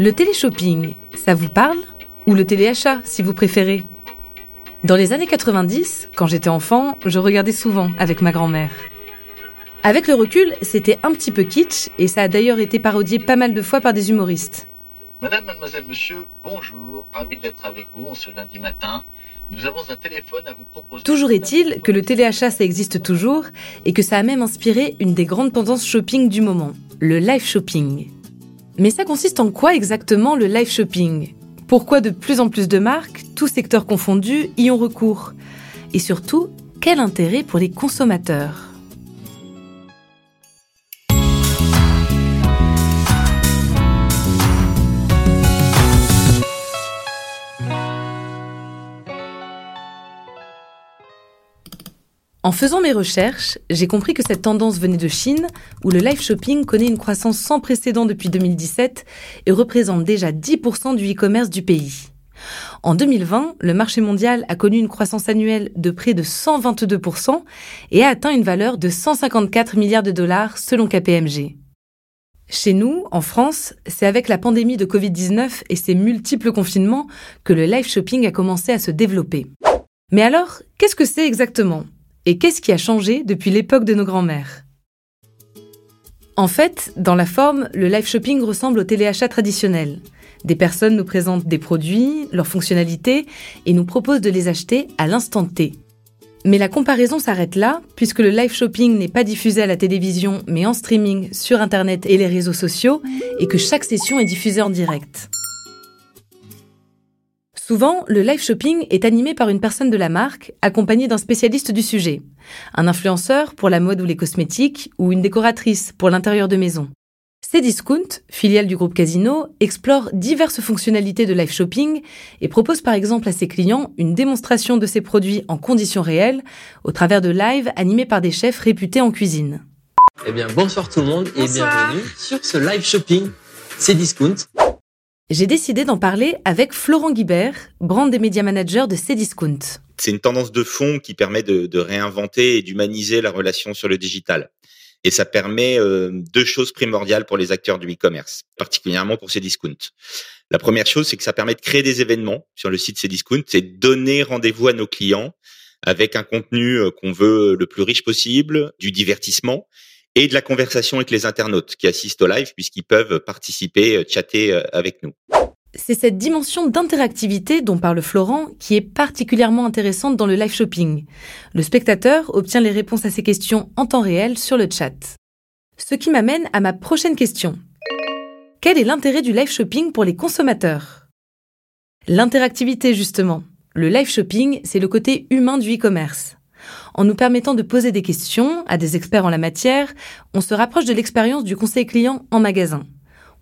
Le téléshopping, ça vous parle? Ou le téléachat, si vous préférez? Dans les années 90, quand j'étais enfant, je regardais souvent avec ma grand-mère. Avec le recul, c'était un petit peu kitsch, et ça a d'ailleurs été parodié pas mal de fois par des humoristes. Madame, mademoiselle, monsieur, bonjour, ravi d'être avec vous en ce lundi matin. Nous avons un téléphone à vous proposer. Toujours est-il que le téléachat, ça existe toujours, et que ça a même inspiré une des grandes tendances shopping du moment, le live shopping. Mais ça consiste en quoi exactement le live shopping? Pourquoi de plus en plus de marques, tous secteurs confondus, y ont recours? Et surtout, quel intérêt pour les consommateurs? En faisant mes recherches, j'ai compris que cette tendance venait de Chine, où le live shopping connaît une croissance sans précédent depuis 2017 et représente déjà 10% du e-commerce du pays. En 2020, le marché mondial a connu une croissance annuelle de près de 122% et a atteint une valeur de 154 milliards de dollars selon KPMG. Chez nous, en France, c'est avec la pandémie de Covid-19 et ses multiples confinements que le live shopping a commencé à se développer. Mais alors, qu'est-ce que c'est exactement? Et qu'est-ce qui a changé depuis l'époque de nos grands-mères? En fait, dans la forme, le live shopping ressemble au téléachat traditionnel. Des personnes nous présentent des produits, leurs fonctionnalités, et nous proposent de les acheter à l'instant T. Mais la comparaison s'arrête là, puisque le live shopping n'est pas diffusé à la télévision, mais en streaming sur Internet et les réseaux sociaux, et que chaque session est diffusée en direct. Souvent, le live shopping est animé par une personne de la marque, accompagnée d'un spécialiste du sujet. Un influenceur pour la mode ou les cosmétiques, ou une décoratrice pour l'intérieur de maison. Cdiscount, filiale du groupe Casino, explore diverses fonctionnalités de live shopping et propose par exemple à ses clients une démonstration de ses produits en conditions réelles au travers de lives animés par des chefs réputés en cuisine. Eh bien, bonsoir tout le monde et bienvenue sur ce live shopping Cdiscount j'ai décidé d'en parler avec Florent Guibert, brand des médias managers de Cdiscount. C'est une tendance de fond qui permet de, réinventer et d'humaniser la relation sur le digital. Et ça permet euh, deux choses primordiales pour les acteurs du e-commerce, particulièrement pour Cdiscount. La première chose, c'est que ça permet de créer des événements sur le site Cdiscount, c'est donner rendez-vous à nos clients avec un contenu euh, qu'on veut le plus riche possible, du divertissement et de la conversation avec les internautes qui assistent au live puisqu'ils peuvent participer, euh, chatter euh, avec nous. C'est cette dimension d'interactivité dont parle Florent qui est particulièrement intéressante dans le live shopping. Le spectateur obtient les réponses à ses questions en temps réel sur le chat. Ce qui m'amène à ma prochaine question. Quel est l'intérêt du live shopping pour les consommateurs? L'interactivité justement. Le live shopping, c'est le côté humain du e-commerce. En nous permettant de poser des questions à des experts en la matière, on se rapproche de l'expérience du conseil client en magasin.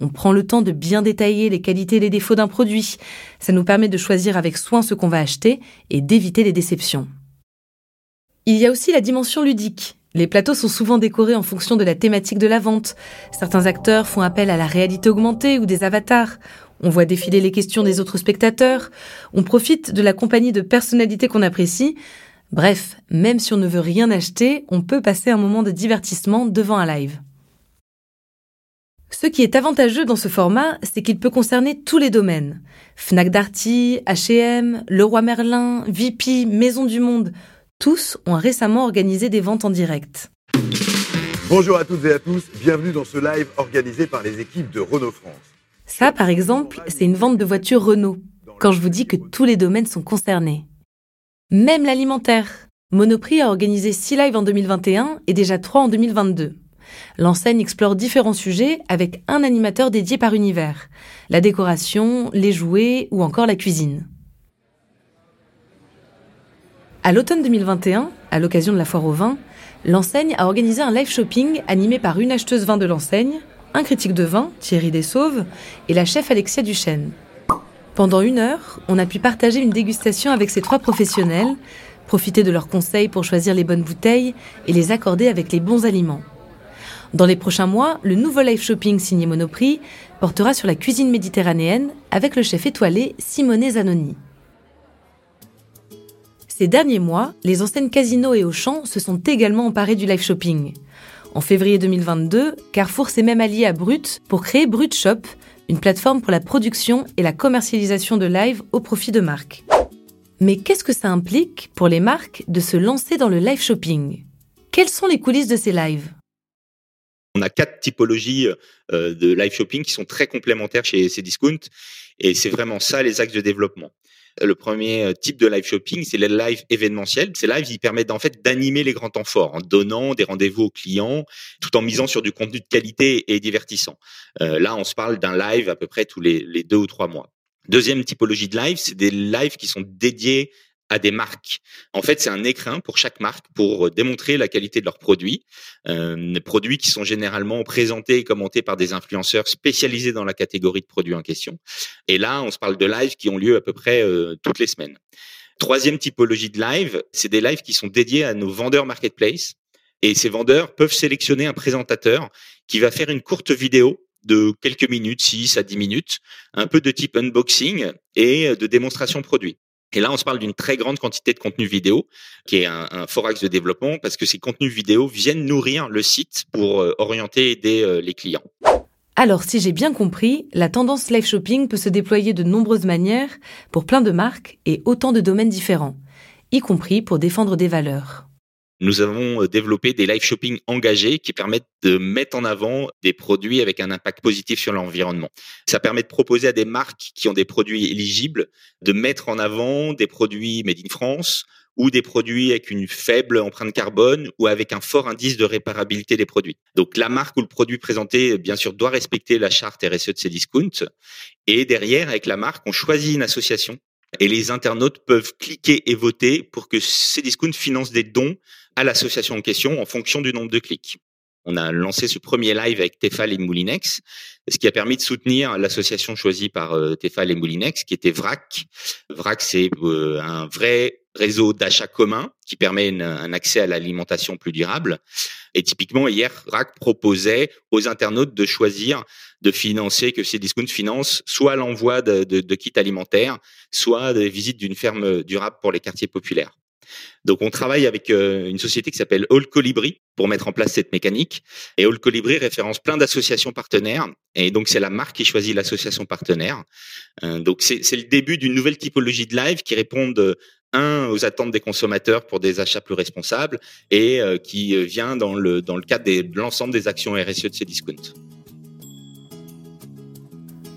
On prend le temps de bien détailler les qualités et les défauts d'un produit. Ça nous permet de choisir avec soin ce qu'on va acheter et d'éviter les déceptions. Il y a aussi la dimension ludique. Les plateaux sont souvent décorés en fonction de la thématique de la vente. Certains acteurs font appel à la réalité augmentée ou des avatars. On voit défiler les questions des autres spectateurs. On profite de la compagnie de personnalités qu'on apprécie. Bref, même si on ne veut rien acheter, on peut passer un moment de divertissement devant un live. Ce qui est avantageux dans ce format, c'est qu'il peut concerner tous les domaines. Fnac Darty, H&M, Leroy Merlin, VP, Maison du Monde, tous ont récemment organisé des ventes en direct. Bonjour à toutes et à tous, bienvenue dans ce live organisé par les équipes de Renault France. Ça, par exemple, c'est une vente de voitures Renault, quand je vous dis que tous les domaines sont concernés. Même l'alimentaire. Monoprix a organisé 6 lives en 2021 et déjà 3 en 2022. L'enseigne explore différents sujets avec un animateur dédié par univers. La décoration, les jouets ou encore la cuisine. À l'automne 2021, à l'occasion de la foire au vin, l'enseigne a organisé un live shopping animé par une acheteuse vin de l'enseigne, un critique de vin, Thierry Dessauves, et la chef Alexia Duchesne. Pendant une heure, on a pu partager une dégustation avec ces trois professionnels, profiter de leurs conseils pour choisir les bonnes bouteilles et les accorder avec les bons aliments. Dans les prochains mois, le nouveau live shopping signé Monoprix portera sur la cuisine méditerranéenne avec le chef étoilé Simone Zanoni. Ces derniers mois, les enseignes Casino et Auchan se sont également emparées du live shopping. En février 2022, Carrefour s'est même allié à Brut pour créer Brut Shop, une plateforme pour la production et la commercialisation de live au profit de marques. Mais qu'est-ce que ça implique pour les marques de se lancer dans le live shopping? Quelles sont les coulisses de ces lives? On a quatre typologies euh, de live shopping qui sont très complémentaires chez Cdiscount et c'est vraiment ça les axes de développement. Le premier euh, type de live shopping, c'est les live événementiels. Ces lives, ils permettent en fait d'animer les grands temps forts en donnant des rendez-vous aux clients, tout en misant sur du contenu de qualité et divertissant. Euh, là, on se parle d'un live à peu près tous les, les deux ou trois mois. Deuxième typologie de live, c'est des lives qui sont dédiés à des marques. En fait, c'est un écrin pour chaque marque pour démontrer la qualité de leurs produits. Euh, produits qui sont généralement présentés et commentés par des influenceurs spécialisés dans la catégorie de produits en question. Et là, on se parle de lives qui ont lieu à peu près euh, toutes les semaines. Troisième typologie de live, c'est des lives qui sont dédiés à nos vendeurs marketplace. Et ces vendeurs peuvent sélectionner un présentateur qui va faire une courte vidéo de quelques minutes, 6 à 10 minutes, un peu de type unboxing et de démonstration produit. Et là, on se parle d'une très grande quantité de contenu vidéo, qui est un, un, de développement, parce que ces contenus vidéo viennent nourrir le site pour euh, orienter et aider euh, les clients. Alors, si j'ai bien compris, la tendance live shopping peut se déployer de nombreuses manières pour plein de marques et autant de domaines différents, y compris pour défendre des valeurs nous avons euh, développé des live shopping engagés qui permettent de mettre en avant des produits avec un impact positif sur l'environnement. Ça permet de proposer à des marques qui ont des produits éligibles de mettre en avant des produits made in France ou des produits avec une faible empreinte carbone ou avec un fort indice de réparabilité des produits. Donc la marque ou le produit présenté, bien sûr, doit respecter la charte RSE de ses discounts. Et derrière, avec la marque, on choisit une association et les internautes peuvent cliquer et voter pour que Cdiscount finance des dons à l'association en question en fonction du nombre de clics. On a lancé ce premier live avec Tefal et Moulinex, ce qui a permis de soutenir l'association choisie par euh, Tefal et Moulinex, qui était VRAC. VRAC, c'est euh, un vrai réseau d'achat commun qui permet un accès à l'alimentation plus durable. Et typiquement, hier, VRAC proposait aux internautes de choisir de financer, que Cdiscount finance, soit l'envoi de, de, de kits alimentaires, soit des visites d'une ferme durable pour les quartiers populaires. Donc on travaille avec euh, une société qui s'appelle All Colibri pour mettre en place cette mécanique. Et All Colibri référence plein d'associations partenaires. Et donc c'est la marque qui choisit l'association partenaire. Euh, donc c'est le début d'une nouvelle typologie de live qui répondent un aux attentes des consommateurs pour des achats plus responsables et euh, qui vient dans le dans le cadre de l'ensemble des actions RSE de ces discounts.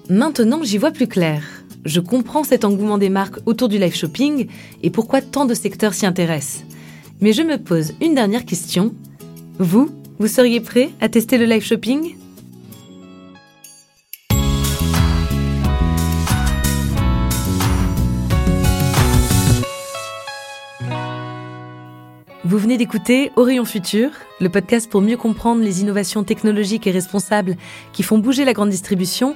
Maintenant, j'y vois plus clair. Je comprends cet engouement des marques autour du live shopping et pourquoi tant de secteurs s'y intéressent. Mais je me pose une dernière question. Vous, vous seriez prêt à tester le live shopping? Vous venez d'écouter Orion Futur, le podcast pour mieux comprendre les innovations technologiques et responsables qui font bouger la grande distribution